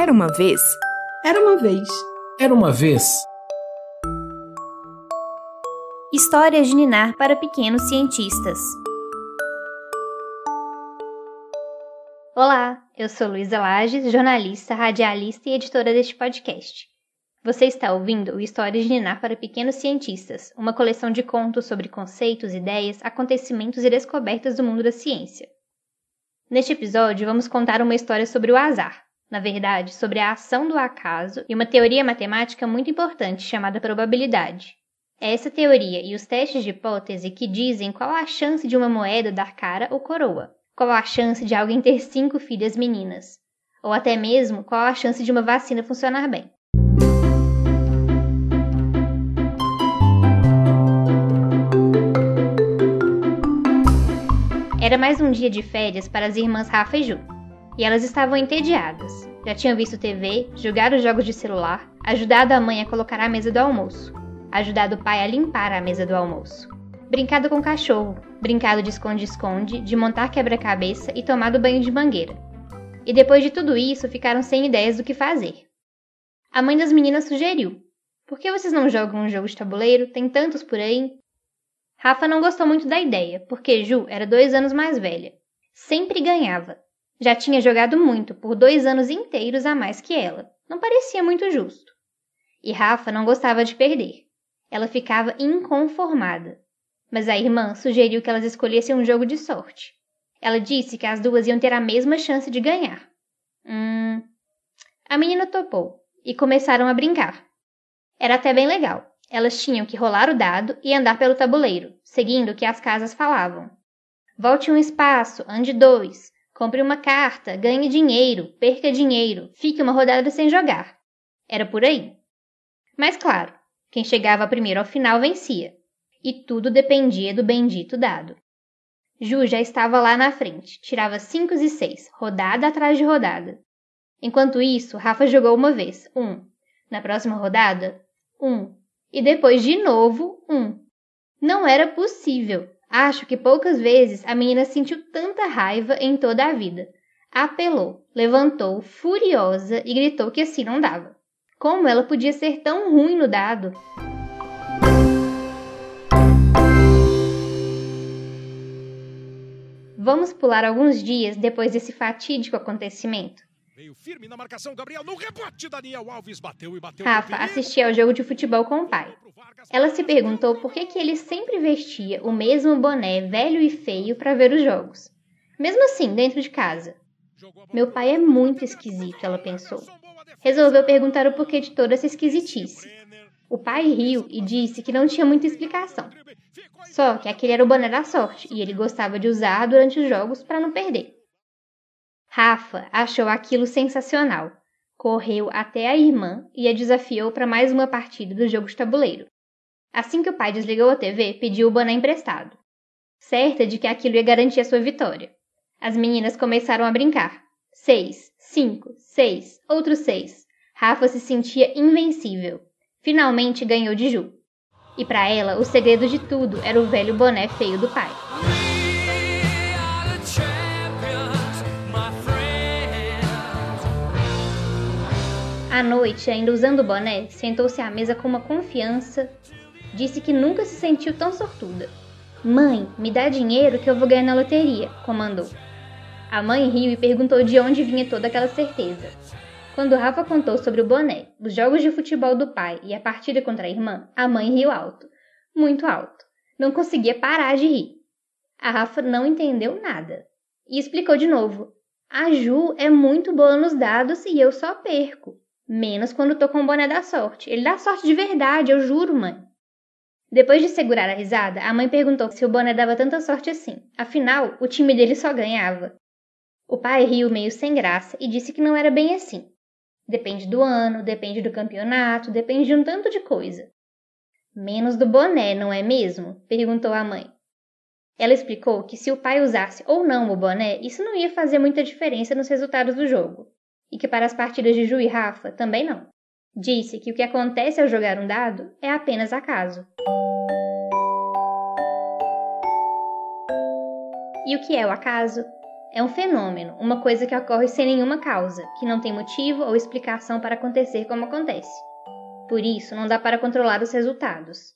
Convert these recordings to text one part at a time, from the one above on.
Era uma vez. Era uma vez. Era uma vez. Histórias de Ninar para pequenos cientistas. Olá, eu sou Luísa Lages, jornalista, radialista e editora deste podcast. Você está ouvindo o Histórias de Ninar para Pequenos Cientistas, uma coleção de contos sobre conceitos, ideias, acontecimentos e descobertas do mundo da ciência. Neste episódio, vamos contar uma história sobre o azar, na verdade, sobre a ação do acaso e uma teoria matemática muito importante chamada probabilidade. É essa teoria e os testes de hipótese que dizem qual a chance de uma moeda dar cara ou coroa, qual a chance de alguém ter cinco filhas meninas, ou até mesmo qual a chance de uma vacina funcionar bem. Era mais um dia de férias para as irmãs Rafa e Ju, e elas estavam entediadas. Já tinham visto TV, jogado jogos de celular, ajudado a mãe a colocar a mesa do almoço, ajudado o pai a limpar a mesa do almoço, brincado com o cachorro, brincado de esconde-esconde, de montar quebra-cabeça e tomado banho de mangueira. E depois de tudo isso, ficaram sem ideias do que fazer. A mãe das meninas sugeriu: Por que vocês não jogam um jogo de tabuleiro? Tem tantos por aí. Rafa não gostou muito da ideia, porque Ju era dois anos mais velha. Sempre ganhava. Já tinha jogado muito, por dois anos inteiros a mais que ela. Não parecia muito justo. E Rafa não gostava de perder. Ela ficava inconformada. Mas a irmã sugeriu que elas escolhessem um jogo de sorte. Ela disse que as duas iam ter a mesma chance de ganhar. Hum. A menina topou e começaram a brincar. Era até bem legal. Elas tinham que rolar o dado e andar pelo tabuleiro, seguindo o que as casas falavam. Volte um espaço, ande dois. Compre uma carta, ganhe dinheiro, perca dinheiro, fique uma rodada sem jogar. Era por aí. Mas claro, quem chegava primeiro ao final vencia. E tudo dependia do bendito dado. Ju já estava lá na frente, tirava cinco e seis, rodada atrás de rodada. Enquanto isso, Rafa jogou uma vez, um. Na próxima rodada, um e depois de novo um. Não era possível. Acho que poucas vezes a menina sentiu tanta raiva em toda a vida. Apelou, levantou, furiosa, e gritou que assim não dava. Como ela podia ser tão ruim no dado? Vamos pular alguns dias depois desse fatídico acontecimento. Veio firme na marcação, Gabriel no rebote, Daniel Alves bateu e bateu. Rafa assistia ao jogo de futebol com o pai. Ela se perguntou por que, que ele sempre vestia o mesmo boné velho e feio para ver os jogos. Mesmo assim, dentro de casa. Meu pai é muito esquisito, ela pensou. Resolveu perguntar o porquê de toda essa esquisitice. O pai riu e disse que não tinha muita explicação. Só que aquele era o boné da sorte e ele gostava de usar durante os jogos para não perder. Rafa achou aquilo sensacional. Correu até a irmã e a desafiou para mais uma partida do jogo de tabuleiro. Assim que o pai desligou a TV, pediu o boné emprestado, certa de que aquilo ia garantir a sua vitória. As meninas começaram a brincar. Seis, cinco, seis, outros seis. Rafa se sentia invencível. Finalmente ganhou de Ju. E para ela, o segredo de tudo era o velho boné feio do pai. À noite, ainda usando o boné, sentou-se à mesa com uma confiança. Disse que nunca se sentiu tão sortuda. Mãe, me dá dinheiro que eu vou ganhar na loteria, comandou. A mãe riu e perguntou de onde vinha toda aquela certeza. Quando Rafa contou sobre o boné, os jogos de futebol do pai e a partida contra a irmã, a mãe riu alto. Muito alto. Não conseguia parar de rir. A Rafa não entendeu nada. E explicou de novo. A Ju é muito boa nos dados e eu só perco. Menos quando tô com o boné da sorte. Ele dá sorte de verdade, eu juro, mãe. Depois de segurar a risada, a mãe perguntou se o boné dava tanta sorte assim. Afinal, o time dele só ganhava. O pai riu meio sem graça e disse que não era bem assim. Depende do ano, depende do campeonato, depende de um tanto de coisa. Menos do boné, não é mesmo? perguntou a mãe. Ela explicou que se o pai usasse ou não o boné, isso não ia fazer muita diferença nos resultados do jogo e que para as partidas de Ju e Rafa também não. Disse que o que acontece ao jogar um dado é apenas acaso. E o que é o acaso? é um fenômeno, uma coisa que ocorre sem nenhuma causa, que não tem motivo ou explicação para acontecer como acontece. Por isso, não dá para controlar os resultados.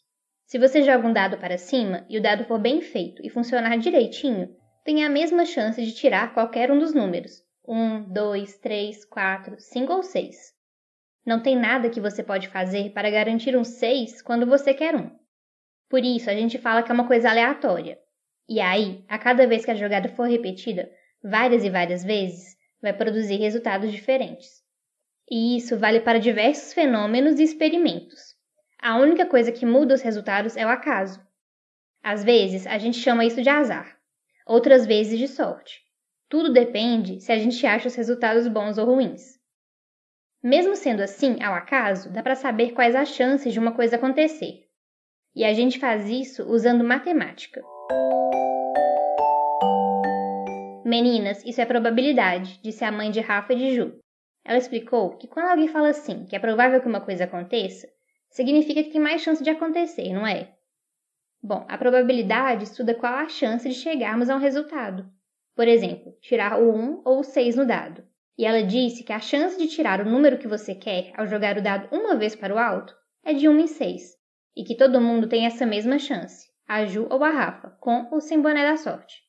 Se você joga um dado para cima e o dado for bem feito e funcionar direitinho, tem a mesma chance de tirar qualquer um dos números: 1, 2, 3, 4, 5 ou 6. Não tem nada que você pode fazer para garantir um 6 quando você quer um. Por isso, a gente fala que é uma coisa aleatória. E aí, a cada vez que a jogada for repetida, várias e várias vezes, vai produzir resultados diferentes. E isso vale para diversos fenômenos e experimentos. A única coisa que muda os resultados é o acaso. Às vezes, a gente chama isso de azar, outras vezes de sorte. Tudo depende se a gente acha os resultados bons ou ruins. Mesmo sendo assim, ao acaso, dá para saber quais as chances de uma coisa acontecer. E a gente faz isso usando matemática. Meninas, isso é probabilidade, disse a mãe de Rafa e de Ju. Ela explicou que quando alguém fala assim, que é provável que uma coisa aconteça, significa que tem mais chance de acontecer, não é? Bom, a probabilidade estuda qual a chance de chegarmos a um resultado. Por exemplo, tirar o 1 ou o 6 no dado. E ela disse que a chance de tirar o número que você quer ao jogar o dado uma vez para o alto é de 1 em 6. E que todo mundo tem essa mesma chance, a Ju ou a Rafa, com ou sem boné da sorte.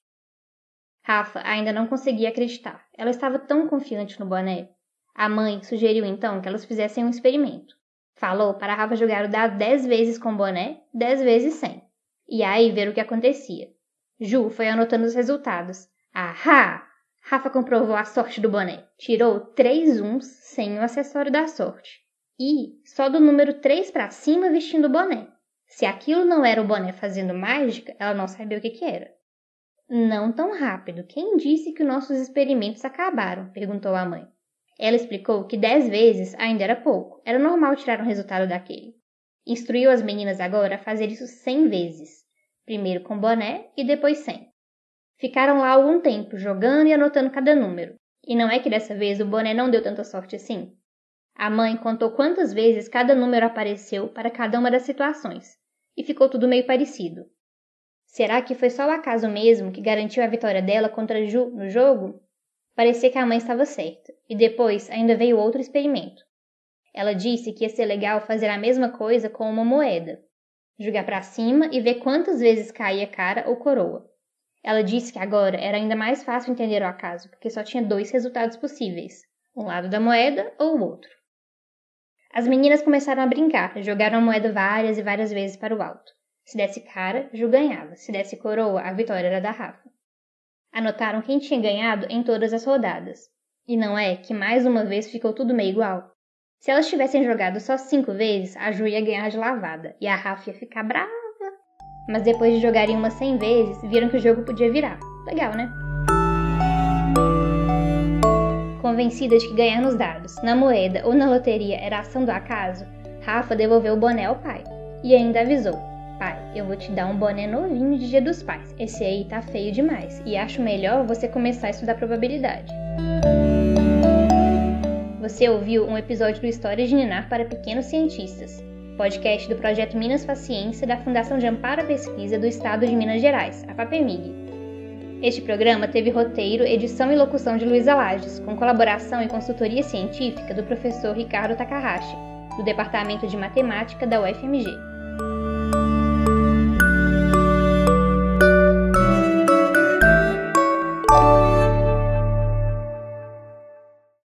Rafa ainda não conseguia acreditar. Ela estava tão confiante no boné. A mãe sugeriu então que elas fizessem um experimento. Falou para Rafa jogar o dado dez vezes com boné, dez vezes sem. E aí ver o que acontecia. Ju foi anotando os resultados. Ahá! Rafa comprovou a sorte do boné. Tirou três uns sem o acessório da sorte. E só do número 3 para cima vestindo o boné. Se aquilo não era o boné fazendo mágica, ela não sabia o que, que era. Não tão rápido. Quem disse que nossos experimentos acabaram? perguntou a mãe. Ela explicou que dez vezes ainda era pouco. Era normal tirar um resultado daquele. Instruiu as meninas agora a fazer isso cem vezes. Primeiro com boné e depois sem. Ficaram lá algum tempo, jogando e anotando cada número. E não é que dessa vez o boné não deu tanta sorte assim? A mãe contou quantas vezes cada número apareceu para cada uma das situações. E ficou tudo meio parecido. Será que foi só o acaso mesmo que garantiu a vitória dela contra Ju no jogo? Parecia que a mãe estava certa, e depois ainda veio outro experimento. Ela disse que ia ser legal fazer a mesma coisa com uma moeda. Jogar para cima e ver quantas vezes caía cara ou coroa. Ela disse que agora era ainda mais fácil entender o acaso, porque só tinha dois resultados possíveis: um lado da moeda ou o outro. As meninas começaram a brincar, jogaram a moeda várias e várias vezes para o alto. Se desse cara, Ju ganhava. Se desse coroa, a vitória era da Rafa. Anotaram quem tinha ganhado em todas as rodadas. E não é que mais uma vez ficou tudo meio igual? Se elas tivessem jogado só cinco vezes, a Ju ia ganhar de lavada e a Rafa ia ficar brava. Mas depois de jogarem umas cem vezes, viram que o jogo podia virar. Legal, né? Convencida de que ganhar nos dados, na moeda ou na loteria era ação do acaso, Rafa devolveu o boné ao pai e ainda avisou: Pai, eu vou te dar um boné novinho de Dia dos Pais. Esse aí tá feio demais e acho melhor você começar a estudar probabilidade. Você ouviu um episódio do História de Ninar para Pequenos Cientistas, podcast do projeto Minas Paciência da Fundação de Amparo à Pesquisa do Estado de Minas Gerais, a FAPEMIG. Este programa teve roteiro, edição e locução de Luísa Lages, com colaboração e consultoria científica do professor Ricardo Takahashi, do Departamento de Matemática da UFMG.